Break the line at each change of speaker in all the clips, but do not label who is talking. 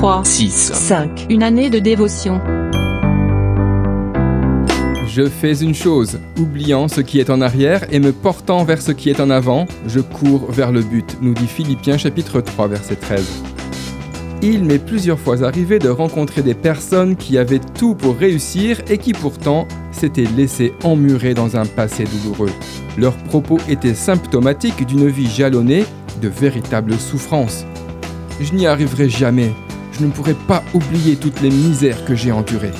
3,
6,
5. Une année de dévotion.
Je fais une chose, oubliant ce qui est en arrière et me portant vers ce qui est en avant, je cours vers le but, nous dit Philippiens chapitre 3 verset 13. Il m'est plusieurs fois arrivé de rencontrer des personnes qui avaient tout pour réussir et qui pourtant s'étaient laissées emmurer dans un passé douloureux. Leurs propos étaient symptomatiques d'une vie jalonnée de véritables souffrances. Je n'y arriverai jamais, je ne pourrai pas oublier toutes les misères que j'ai endurées.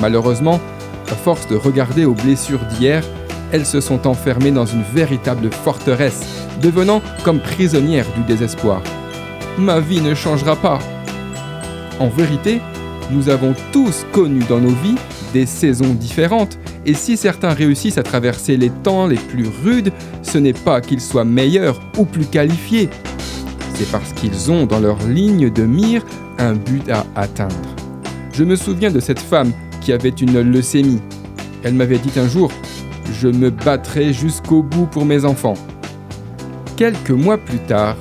Malheureusement, à force de regarder aux blessures d'hier, elles se sont enfermées dans une véritable forteresse, devenant comme prisonnières du désespoir ma vie ne changera pas. En vérité, nous avons tous connu dans nos vies des saisons différentes, et si certains réussissent à traverser les temps les plus rudes, ce n'est pas qu'ils soient meilleurs ou plus qualifiés, c'est parce qu'ils ont dans leur ligne de mire un but à atteindre. Je me souviens de cette femme qui avait une leucémie. Elle m'avait dit un jour, je me battrai jusqu'au bout pour mes enfants. Quelques mois plus tard,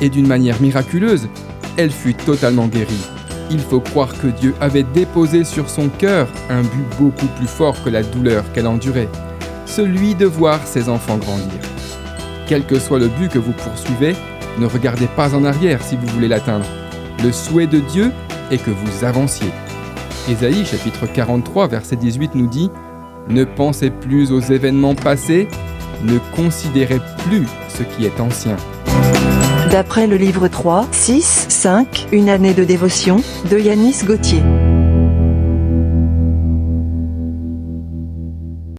et d'une manière miraculeuse, elle fut totalement guérie. Il faut croire que Dieu avait déposé sur son cœur un but beaucoup plus fort que la douleur qu'elle endurait, celui de voir ses enfants grandir. Quel que soit le but que vous poursuivez, ne regardez pas en arrière si vous voulez l'atteindre. Le souhait de Dieu est que vous avanciez. Ésaïe chapitre 43 verset 18 nous dit Ne pensez plus aux événements passés, ne considérez plus ce qui est ancien.
D'après le livre 3, 6, 5, Une année de dévotion, de Yanis Gauthier.